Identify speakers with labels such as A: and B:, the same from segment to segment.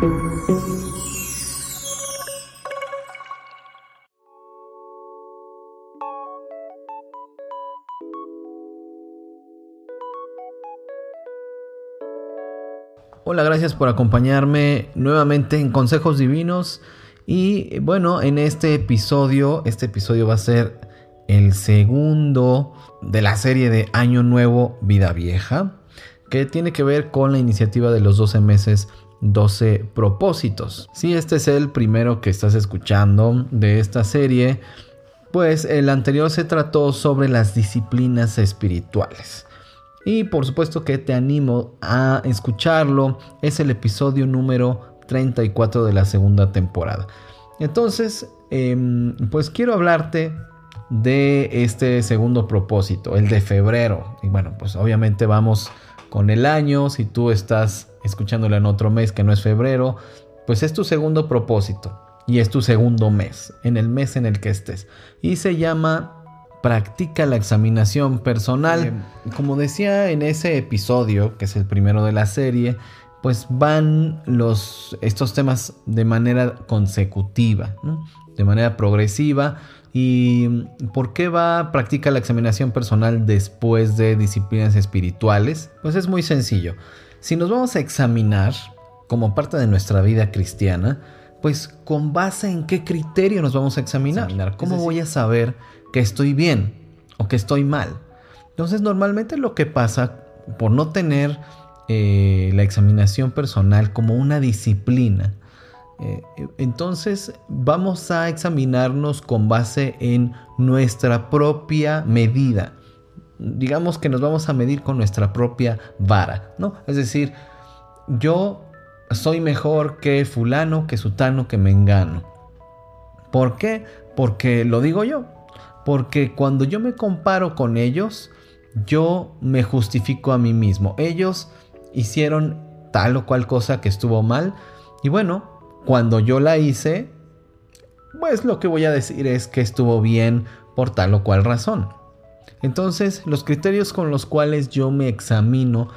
A: Hola, gracias por acompañarme nuevamente en Consejos Divinos. Y bueno, en este episodio, este episodio va a ser el segundo de la serie de Año Nuevo, Vida Vieja, que tiene que ver con la iniciativa de los 12 meses 12 propósitos. Si este es el primero que estás escuchando de esta serie, pues el anterior se trató sobre las disciplinas espirituales. Y por supuesto que te animo a escucharlo. Es el episodio número 34 de la segunda temporada. Entonces, em, pues quiero hablarte de este segundo propósito, el de febrero. Y bueno, pues obviamente vamos con el año. Si tú estás escuchándolo en otro mes que no es febrero, pues es tu segundo propósito. Y es tu segundo mes, en el mes en el que estés. Y se llama practica la examinación personal. como decía en ese episodio, que es el primero de la serie, pues van los, estos temas de manera consecutiva, de manera progresiva. ¿Y por qué va practica la examinación personal después de disciplinas espirituales? Pues es muy sencillo. Si nos vamos a examinar como parte de nuestra vida cristiana, pues con base en qué criterio nos vamos a examinar. ¿Cómo voy a saber que estoy bien o que estoy mal. Entonces normalmente lo que pasa por no tener eh, la examinación personal como una disciplina, eh, entonces vamos a examinarnos con base en nuestra propia medida. Digamos que nos vamos a medir con nuestra propia vara, ¿no? Es decir, yo soy mejor que fulano, que sutano, que mengano. ¿Por qué? Porque lo digo yo. Porque cuando yo me comparo con ellos, yo me justifico a mí mismo. Ellos hicieron tal o cual cosa que estuvo mal. Y bueno, cuando yo la hice, pues lo que voy a decir es que estuvo bien por tal o cual razón. Entonces, los criterios con los cuales yo me examino,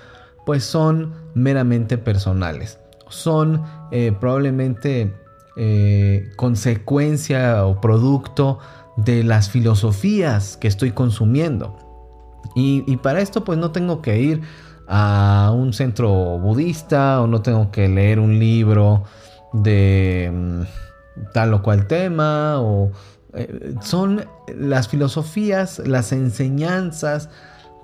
A: pues son meramente personales. Son eh, probablemente eh, consecuencia o producto de las filosofías que estoy consumiendo. Y, para esto pues no tengo que ir a un centro budista o no tengo que leer un libro de mm, tal o cual tema o eh, son las filosofías, las enseñanzas,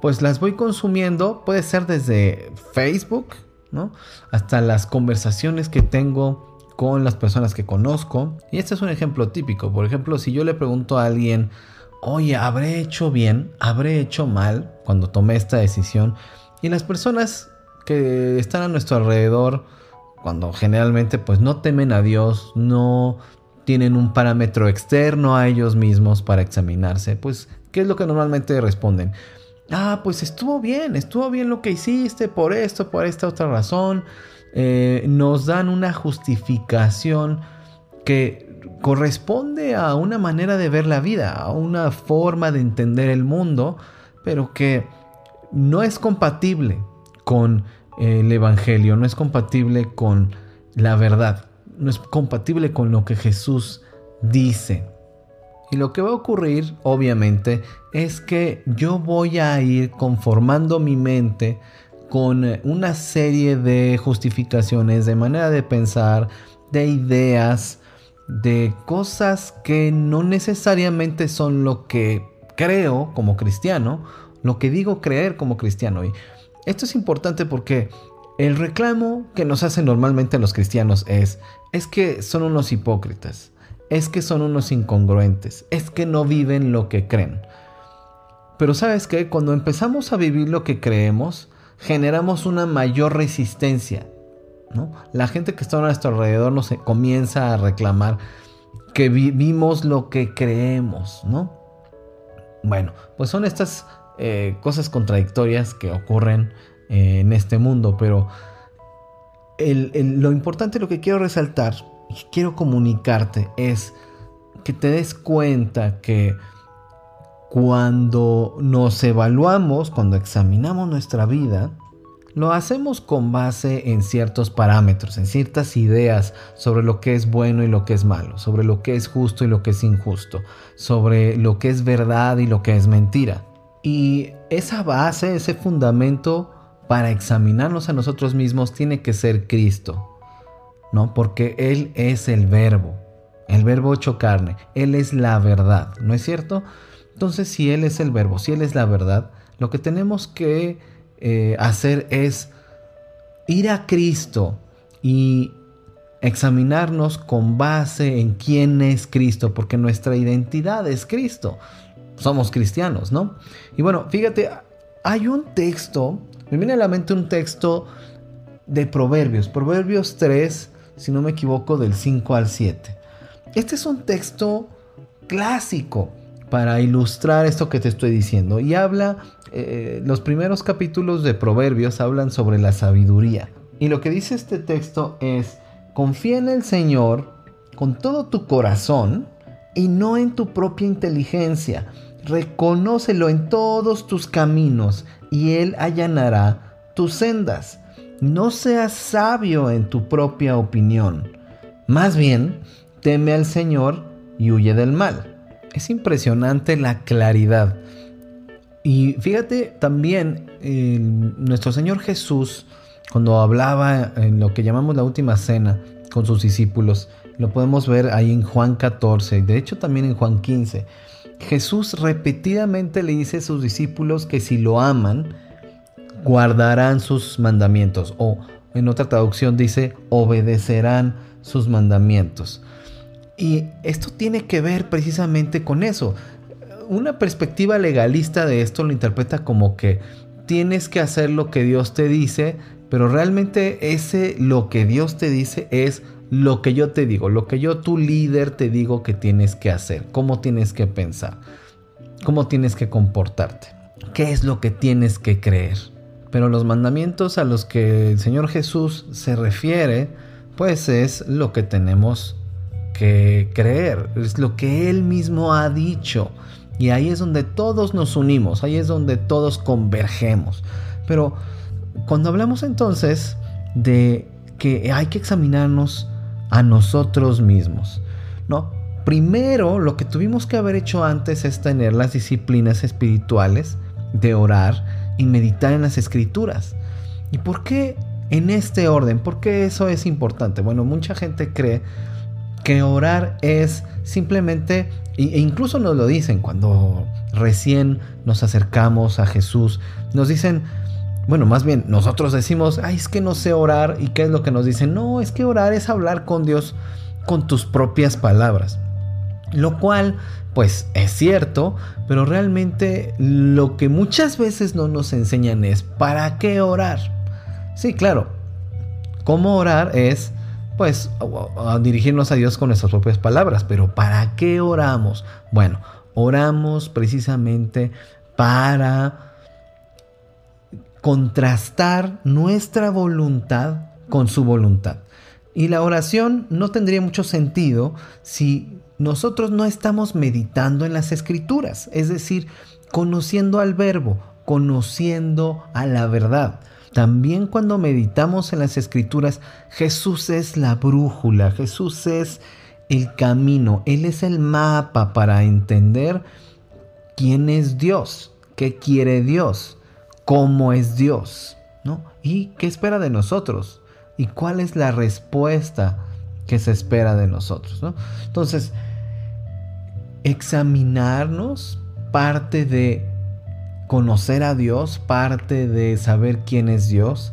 A: pues las voy consumiendo, puede ser desde Facebook, ¿no? Hasta las conversaciones que tengo con las personas que conozco. Y este es un ejemplo típico. Por ejemplo, si yo le pregunto a alguien, oye, ¿habré hecho bien? ¿Habré hecho mal cuando tomé esta decisión? Y las personas que están a nuestro alrededor, cuando generalmente pues no temen a Dios, no tienen un parámetro externo a ellos mismos para examinarse, pues, ¿qué es lo que normalmente responden? Ah, pues estuvo bien, estuvo bien lo que hiciste por esto, por esta otra razón. Eh, nos dan una justificación que corresponde a una manera de ver la vida, a una forma de entender el mundo, pero que no es compatible con el Evangelio, no es compatible con la verdad, no es compatible con lo que Jesús dice. Y lo que va a ocurrir, obviamente, es que yo voy a ir conformando mi mente con eh, una serie de justificaciones, de manera de pensar, de ideas, de cosas que no necesariamente son lo que creo como cristiano, lo que digo creer como cristiano. Y esto es importante porque el reclamo que nos hacen normalmente los cristianos es, es que son unos hipócritas, es que son unos incongruentes, es que no viven lo que creen. Pero sabes que cuando empezamos a vivir lo que creemos, generamos una mayor resistencia. ¿no? La gente que está a nuestro alrededor nos comienza a reclamar que vivimos lo que creemos, ¿no? Bueno, pues son estas eh, cosas contradictorias que ocurren eh, en este mundo, pero lo importante, lo que quiero resaltar y quiero comunicarte es que te des cuenta que cuando nos evaluamos, cuando examinamos nuestra vida, lo hacemos con base en ciertos parámetros, en ciertas ideas sobre lo que es bueno y lo que es malo, sobre lo que es justo y lo que es injusto, sobre lo que es verdad y lo que es mentira. Y esa base, ese fundamento para examinarnos a nosotros mismos tiene que ser Cristo, ¿no? Porque Él es el verbo, el verbo hecho carne, Él es la verdad, ¿no es cierto? Entonces, si Él es el verbo, si Él es la verdad, lo que tenemos que eh, hacer es ir a Cristo y examinarnos con base en quién es Cristo, porque nuestra identidad es Cristo. Somos cristianos, ¿no? Y bueno, fíjate, hay un texto, me viene a la mente un texto de Proverbios, Proverbios 3, si no me equivoco, del 5 al 7. Este es un texto clásico para ilustrar esto que te estoy diciendo y habla eh, los primeros capítulos de Proverbios hablan sobre la sabiduría. Y lo que dice este texto es, confía en el Señor con todo tu corazón y no en tu propia inteligencia. Reconócelo en todos tus caminos y Él allanará tus sendas. No seas sabio en tu propia opinión. Más bien, teme al Señor y huye del mal. Es impresionante la claridad y fíjate también, nuestro Señor Jesús, cuando hablaba en lo que llamamos la última cena con sus discípulos, lo podemos ver ahí en Juan 14, de hecho también en Juan 15, Jesús repetidamente le dice a sus discípulos que si lo aman, guardarán sus mandamientos. O en otra traducción dice, obedecerán sus mandamientos. Y esto tiene que ver precisamente con eso una perspectiva legalista de esto lo interpreta como que tienes que hacer lo que Dios te dice, pero realmente ese lo que Dios te dice es lo que yo te digo, lo que yo tu líder te digo que tienes que hacer, cómo tienes que pensar, cómo tienes que comportarte, qué es lo que tienes que creer. Pero los mandamientos a los que el Señor Jesús se refiere, pues es lo que tenemos que creer, es lo que Él mismo ha dicho. Y ahí es donde todos nos unimos, ahí es donde todos convergemos. Pero cuando hablamos entonces de que hay que examinarnos a nosotros mismos, ¿no? Primero, lo que tuvimos que haber hecho antes es tener las disciplinas espirituales de orar y meditar en las escrituras. ¿Y por qué en este orden? ¿Por qué eso es importante? Bueno, mucha gente cree que orar es simplemente e incluso nos lo dicen cuando recién nos acercamos a Jesús. Nos dicen, bueno, más bien nosotros decimos, ay, es que no sé orar. ¿Y qué es lo que nos dicen? No, es que orar es hablar con Dios con tus propias palabras. Lo cual, pues es cierto, pero realmente lo que muchas veces no nos enseñan es, ¿para qué orar? Sí, claro, cómo orar es pues dirigirnos a Dios con nuestras propias palabras. Pero ¿para qué oramos? Bueno, oramos precisamente para contrastar nuestra voluntad con su voluntad. Y la oración no tendría mucho sentido si nosotros no estamos meditando en las escrituras, es decir, conociendo al verbo, conociendo a la verdad. También cuando meditamos en las escrituras, Jesús es la brújula, Jesús es el camino, Él es el mapa para entender quién es Dios, qué quiere Dios, cómo es Dios, ¿no? Y qué espera de nosotros y cuál es la respuesta que se espera de nosotros, ¿no? Entonces, examinarnos parte de conocer a Dios, parte de saber quién es Dios,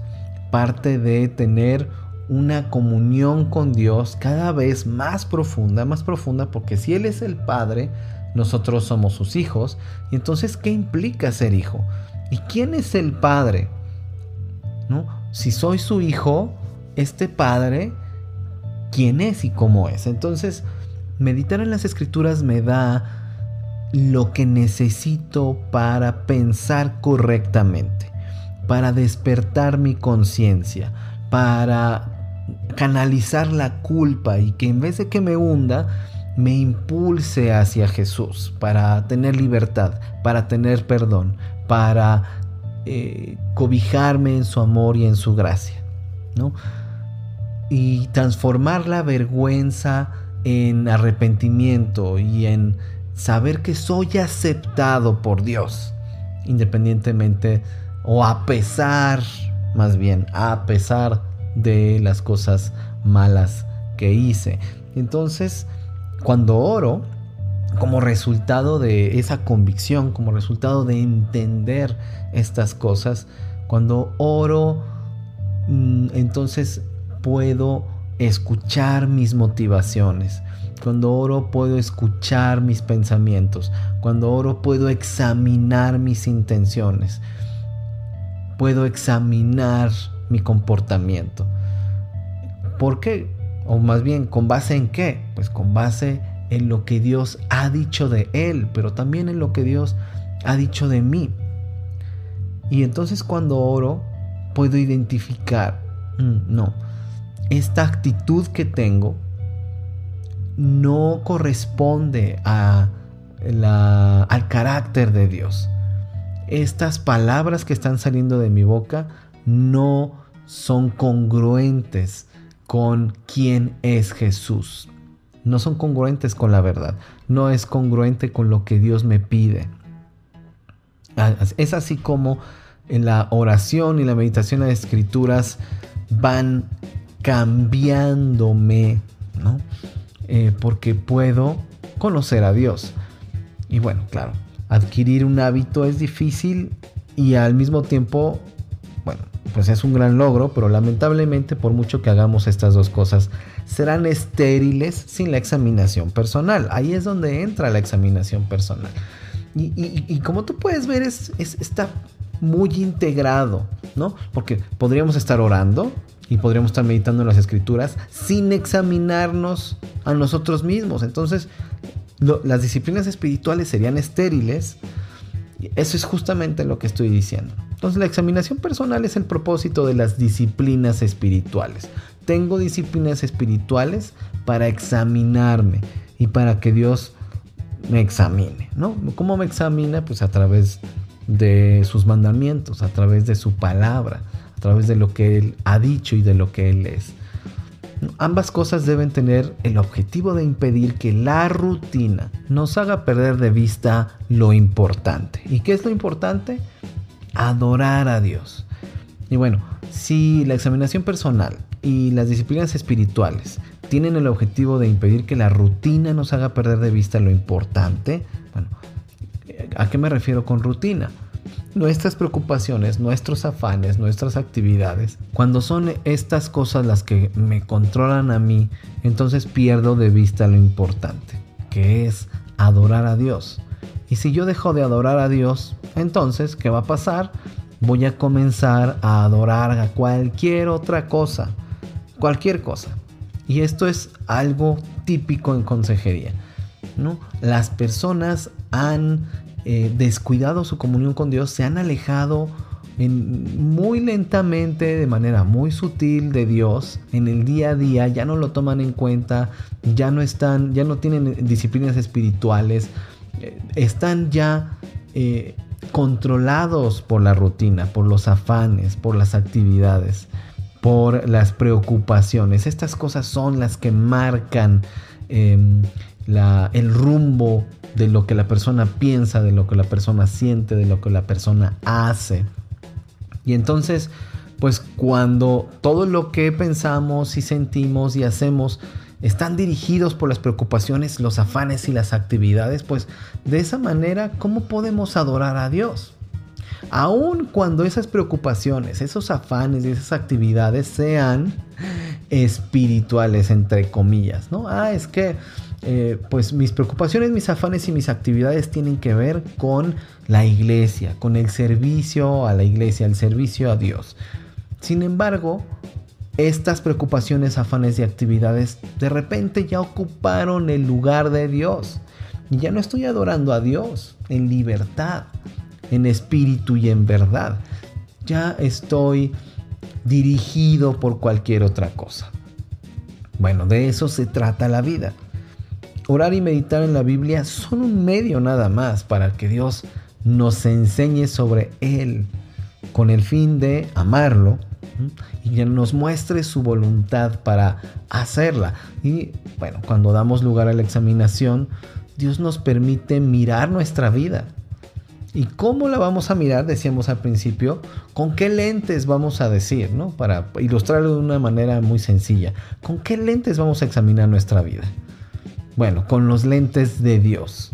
A: parte de tener una comunión con Dios cada vez más profunda, más profunda, porque si Él es el Padre, nosotros somos sus hijos. Y entonces, ¿qué implica ser hijo? ¿Y quién es el Padre? ¿No? Si soy su hijo, este Padre, ¿quién es y cómo es? Entonces, meditar en las escrituras me da lo que necesito para pensar correctamente, para despertar mi conciencia, para canalizar la culpa y que en vez de que me hunda, me impulse hacia Jesús, para tener libertad, para tener perdón, para eh, cobijarme en su amor y en su gracia, ¿no? Y transformar la vergüenza en arrepentimiento y en saber que soy aceptado por Dios, independientemente o a pesar, más bien, a pesar de las cosas malas que hice. Entonces, cuando oro, como resultado de esa convicción, como resultado de entender estas cosas, cuando oro, mm, entonces puedo escuchar mis motivaciones. Cuando oro puedo escuchar mis pensamientos. Cuando oro puedo examinar mis intenciones. Puedo examinar mi comportamiento. ¿Por qué? O más bien, ¿con base en qué? Pues con base en lo que Dios ha dicho de Él, pero también en lo que Dios ha dicho de mí. Y entonces cuando oro, puedo identificar, mm, no, esta actitud que tengo no corresponde a la, al carácter de Dios. Estas palabras que están saliendo de mi boca no son congruentes con quién es Jesús. No son congruentes con la verdad. No es congruente con lo que Dios me pide. Es así como en la oración y la meditación de escrituras van cambiándome, ¿no? Eh, porque puedo conocer a Dios. Y bueno, claro, adquirir un hábito es difícil y al mismo tiempo, bueno, pues es un gran logro, pero lamentablemente por mucho que hagamos estas dos cosas, serán estériles sin la examinación personal. Ahí es donde entra la examinación personal. Y, como tú puedes ver, es, está muy integrado, ¿no? Porque podríamos estar orando y podríamos estar meditando en las escrituras sin examinarnos a nosotros mismos. Entonces, las disciplinas espirituales serían estériles. Eso es justamente lo que estoy diciendo. Entonces, la examinación personal es el propósito de las disciplinas espirituales. Tengo disciplinas espirituales para examinarme y para que Dios me examine, ¿no? ¿Cómo me examina? Pues a través de sus mandamientos, a través de su palabra, a través de lo que Él ha dicho y de lo que Él es. Ambas cosas deben tener el objetivo de impedir que la rutina nos haga perder de vista lo importante. ¿Y qué es lo importante? Adorar a Dios. Y bueno, si la examinación personal y las disciplinas espirituales tienen el objetivo de impedir que la rutina nos haga perder de vista lo importante, bueno, ¿a qué me refiero con rutina? nuestras preocupaciones, nuestros afanes, nuestras actividades, cuando son estas cosas las que me controlan a mí, entonces pierdo de vista lo importante, que es adorar a Dios. Y si yo dejo de adorar a Dios, entonces, ¿qué va a pasar? Voy a comenzar a adorar a cualquier otra cosa, cualquier cosa. Y esto es algo típico en consejería. ¿no? Las personas han eh, descuidado su comunión con Dios, se han alejado muy lentamente, de manera muy sutil de Dios en el día a día, ya no lo toman en cuenta, ya no están, ya no tienen disciplinas espirituales, eh, están ya eh, controlados por la rutina, por los afanes, por las actividades, por las preocupaciones. Estas cosas son las que marcan em, el rumbo de lo que la persona piensa, de lo que la persona siente, de lo que la persona hace. Y entonces, pues cuando todo lo que pensamos y sentimos y hacemos están dirigidos por las preocupaciones, los afanes y las actividades, pues de esa manera, ¿cómo podemos adorar a Dios? Aun cuando esas preocupaciones, esos afanes y esas actividades sean espirituales, entre comillas, ¿no? Ah, es que eh, pues mis preocupaciones, mis afanes y mis actividades tienen que ver con la iglesia, con el servicio a la iglesia, el servicio a Dios. Sin embargo, estas preocupaciones, afanes y actividades de repente ya ocuparon el lugar de Dios. Y ya no estoy adorando a Dios en libertad, en espíritu y en verdad. Ya estoy dirigido por cualquier otra cosa. Bueno, de eso se trata la vida orar y meditar en la Biblia son un medio nada más para que Dios nos enseñe sobre Él, con el fin de amarlo y que nos muestre su voluntad para hacerla. Y bueno, cuando damos lugar a la examinación, Dios nos permite mirar nuestra vida. ¿Y cómo la vamos a mirar? Decíamos al principio, ¿con qué lentes vamos a decir? ¿no? Para ilustrarlo de una manera muy sencilla. ¿Con qué lentes vamos a examinar nuestra vida? Bueno, con los lentes de Dios,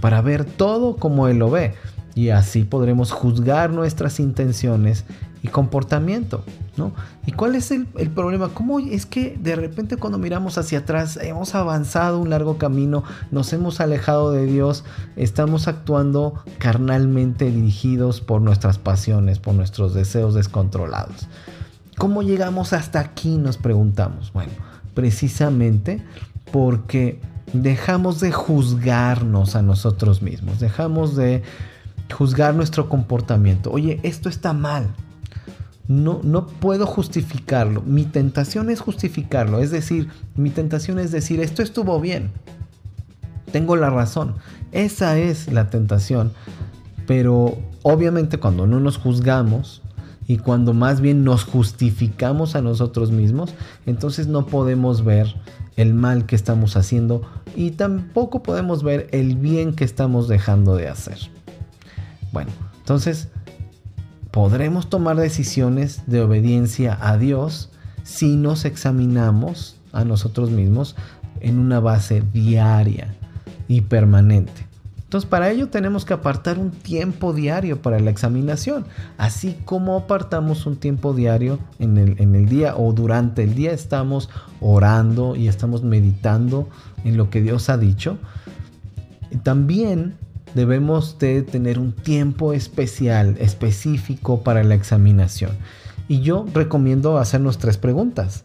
A: para ver todo como Él lo ve. Y así podremos juzgar nuestras intenciones y comportamiento, ¿Y cuál es el, problema? ¿Cómo es que de repente cuando miramos hacia atrás hemos avanzado un largo camino, nos hemos alejado de Dios, estamos actuando carnalmente dirigidos por nuestras pasiones, por nuestros deseos descontrolados? ¿Cómo llegamos hasta aquí? Nos preguntamos. Bueno, precisamente porque dejamos de juzgarnos a nosotros mismos, dejamos de juzgar nuestro comportamiento. Oye, esto está mal, no, no puedo justificarlo. Mi tentación es justificarlo. Es decir, mi tentación es decir, esto estuvo bien. Tengo la razón. Esa es la tentación. Pero obviamente cuando no nos juzgamos y cuando más bien nos justificamos a nosotros mismos, entonces no podemos ver el mal que estamos haciendo y tampoco podemos ver el bien que estamos dejando de hacer. Bueno, entonces podremos tomar decisiones de obediencia a Dios si nos examinamos a nosotros mismos en una base diaria y permanente. Entonces para ello tenemos que apartar un tiempo diario para la examinación, así como apartamos un tiempo diario en el, en el día o durante el día estamos orando y estamos meditando en lo que Dios ha dicho. También debemos de tener un tiempo especial, específico para la examinación. Y yo recomiendo hacernos tres preguntas.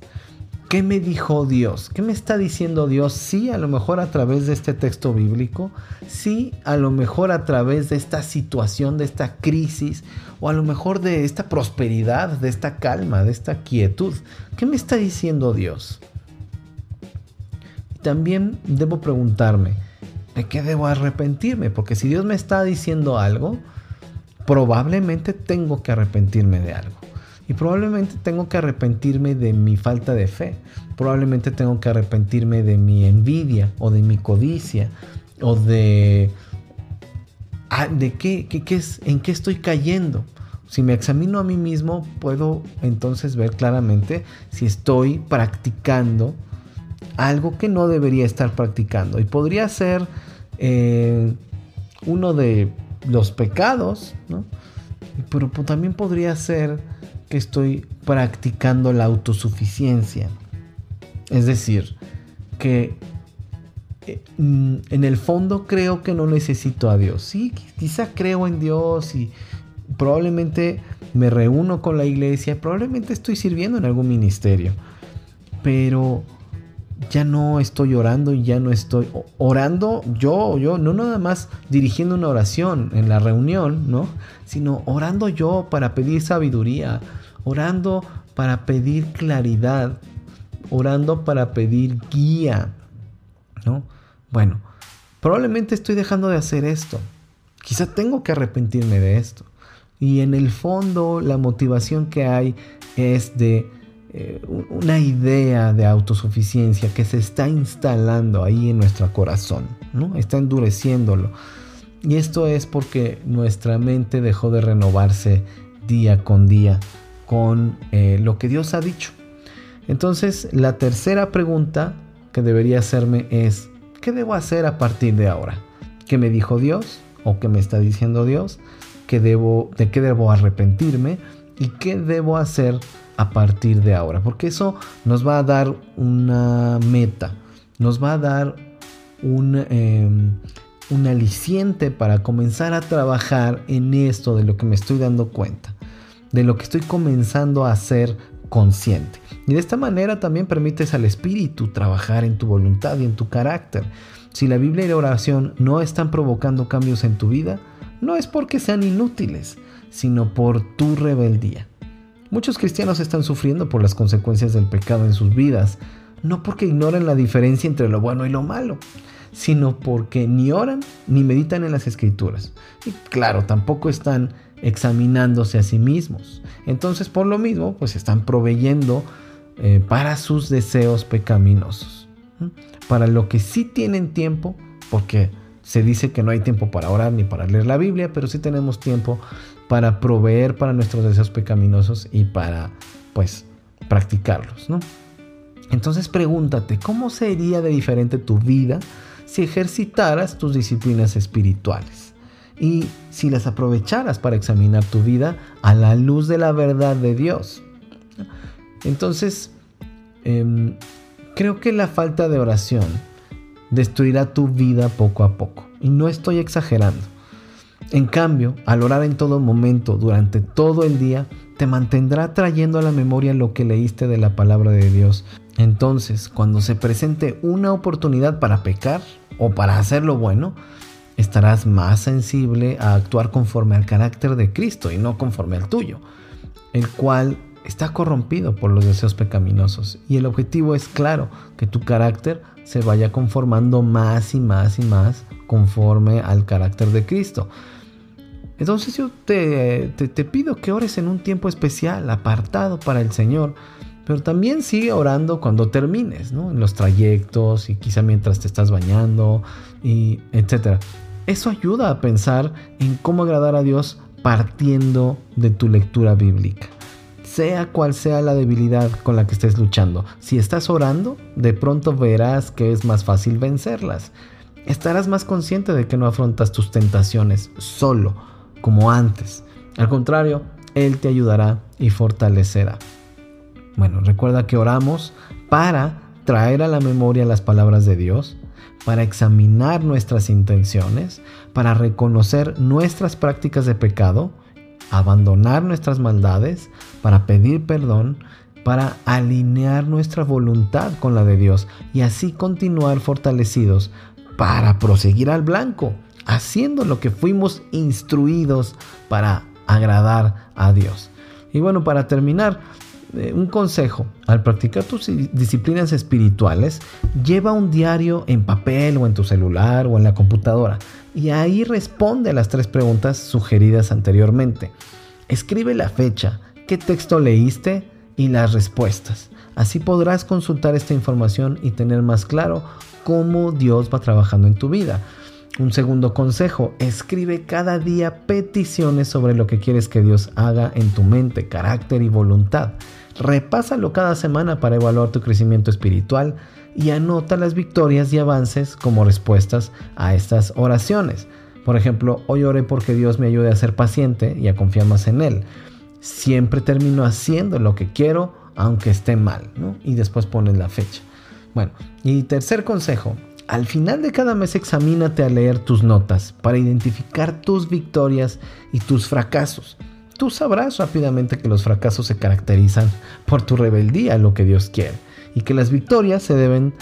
A: ¿Qué me dijo Dios? ¿Qué me está diciendo Dios? Sí, a lo mejor a través de este texto bíblico, sí, a lo mejor a través de esta situación, de esta crisis, o a lo mejor de esta prosperidad, de esta calma, de esta quietud. ¿Qué me está diciendo Dios? También debo preguntarme, ¿de qué debo arrepentirme? Porque si Dios me está diciendo algo, probablemente tengo que arrepentirme de algo. Y probablemente tengo que arrepentirme de mi falta de fe. Probablemente tengo que arrepentirme de mi envidia o de mi codicia o de... Ah, ¿De qué, qué, es, en qué estoy cayendo? Si me examino a mí mismo, puedo entonces ver claramente si estoy practicando algo que no debería estar practicando. Y podría ser eh, uno de los pecados, ¿no? Pero también podría ser que estoy practicando la autosuficiencia. Es decir, que eh, mm, en el fondo creo que no necesito a Dios. Sí, quizá creo en Dios y probablemente me reúno con la iglesia, probablemente estoy sirviendo en algún ministerio, pero ya no estoy orando y ya no estoy orando yo, yo, no nada más dirigiendo una oración en la reunión, ¿no? Sino orando yo para pedir sabiduría, orando para pedir claridad, orando para pedir guía, ¿no? Bueno, probablemente estoy dejando de hacer esto. Quizá tengo que arrepentirme de esto. Y en el fondo la motivación que hay es de eh, una idea de autosuficiencia que se está instalando ahí en nuestro corazón, ¿no? Está endureciéndolo. Y esto es porque nuestra mente dejó de renovarse día con día con eh, lo que Dios ha dicho. Entonces, la tercera pregunta que debería hacerme es, ¿qué debo hacer a partir de ahora? ¿Qué me dijo Dios? ¿O qué me está diciendo Dios? ¿Qué debo, ¿De qué debo arrepentirme? ¿Y qué debo hacer a partir de ahora, porque eso nos va a dar una meta, nos va a dar un, em, un aliciente para comenzar a trabajar en esto de lo que me estoy dando cuenta, de lo que estoy comenzando a ser consciente. Y de esta manera también permites al Espíritu trabajar en tu voluntad y en tu carácter. Si la Biblia y la oración no están provocando cambios en tu vida, no es porque sean inútiles, sino por tu rebeldía. Muchos cristianos están sufriendo por las consecuencias del pecado en sus vidas, no porque ignoren la diferencia entre lo bueno y lo malo, sino porque ni oran ni meditan en las escrituras. Y claro, tampoco están examinándose a sí mismos. Entonces, por lo mismo, pues están proveyendo eh, para sus deseos pecaminosos. Para lo que sí tienen tiempo, porque se dice que no hay tiempo para orar ni para leer la Biblia, pero sí tenemos tiempo para proveer para nuestros deseos pecaminosos y para, pues, practicarlos, ¿no? Entonces pregúntate, ¿cómo sería de diferente tu vida si ejercitaras tus disciplinas espirituales? Y si las aprovecharas para examinar tu vida a la luz de la verdad de Dios. Entonces, em, creo que la falta de oración destruirá tu vida poco a poco. Y no estoy exagerando. En cambio, al orar en todo momento, durante todo el día, te mantendrá trayendo a la memoria lo que leíste de la palabra de Dios. Entonces, cuando se presente una oportunidad para pecar o para hacer lo bueno, estarás más sensible a actuar conforme al carácter de Cristo y no conforme al tuyo, el cual está corrompido por los deseos pecaminosos. Y el objetivo es claro, que tu carácter se vaya conformando más y más y más conforme al carácter de Cristo. Entonces yo te, te, pido que ores en un tiempo especial, apartado para el Señor, pero también sigue orando cuando termines, ¿no? En los trayectos y quizá mientras te estás bañando y etcétera. Eso ayuda a pensar en cómo agradar a Dios partiendo de tu lectura bíblica. Sea cual sea la debilidad con la que estés luchando, si estás orando, de pronto verás que es más fácil vencerlas. Estarás más consciente de que no afrontas tus tentaciones solo como antes. Al contrario, Él te ayudará y fortalecerá. Bueno, recuerda que oramos para traer a la memoria las palabras de Dios, para examinar nuestras intenciones, para reconocer nuestras prácticas de pecado, abandonar nuestras maldades, para pedir perdón, para alinear nuestra voluntad con la de Dios y así continuar fortalecidos para proseguir al blanco haciendo lo que fuimos instruidos para agradar a Dios. Y bueno, para terminar, un consejo, al practicar tus disciplinas espirituales, lleva un diario en papel o en tu celular o en la computadora y ahí responde a las tres preguntas sugeridas anteriormente. Escribe la fecha, qué texto leíste y las respuestas. Así podrás consultar esta información y tener más claro cómo Dios va trabajando en tu vida. Un segundo consejo, escribe cada día peticiones sobre lo que quieres que Dios haga en tu mente, carácter y voluntad. Repásalo cada semana para evaluar tu crecimiento espiritual y anota las victorias y avances como respuestas a estas oraciones. Por ejemplo, hoy oré porque Dios me ayude a ser paciente y a confiar más en Él. Siempre termino haciendo lo que quiero aunque esté mal, ¿no? Y después pones la fecha. Bueno, y tercer consejo, al final de cada mes examínate a leer tus notas para identificar tus victorias y tus fracasos. Tú sabrás rápidamente que los fracasos se caracterizan por tu rebeldía a lo que Dios quiere y que las victorias se deben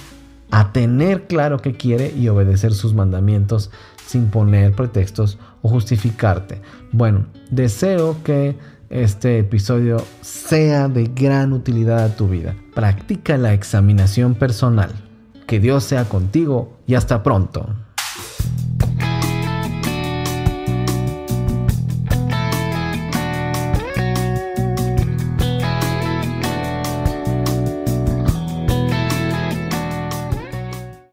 A: a tener claro que quiere y obedecer sus mandamientos sin poner pretextos o justificarte. Bueno, deseo que este episodio sea de gran utilidad a tu vida. Practica la examinación personal. Que Dios sea contigo y hasta pronto.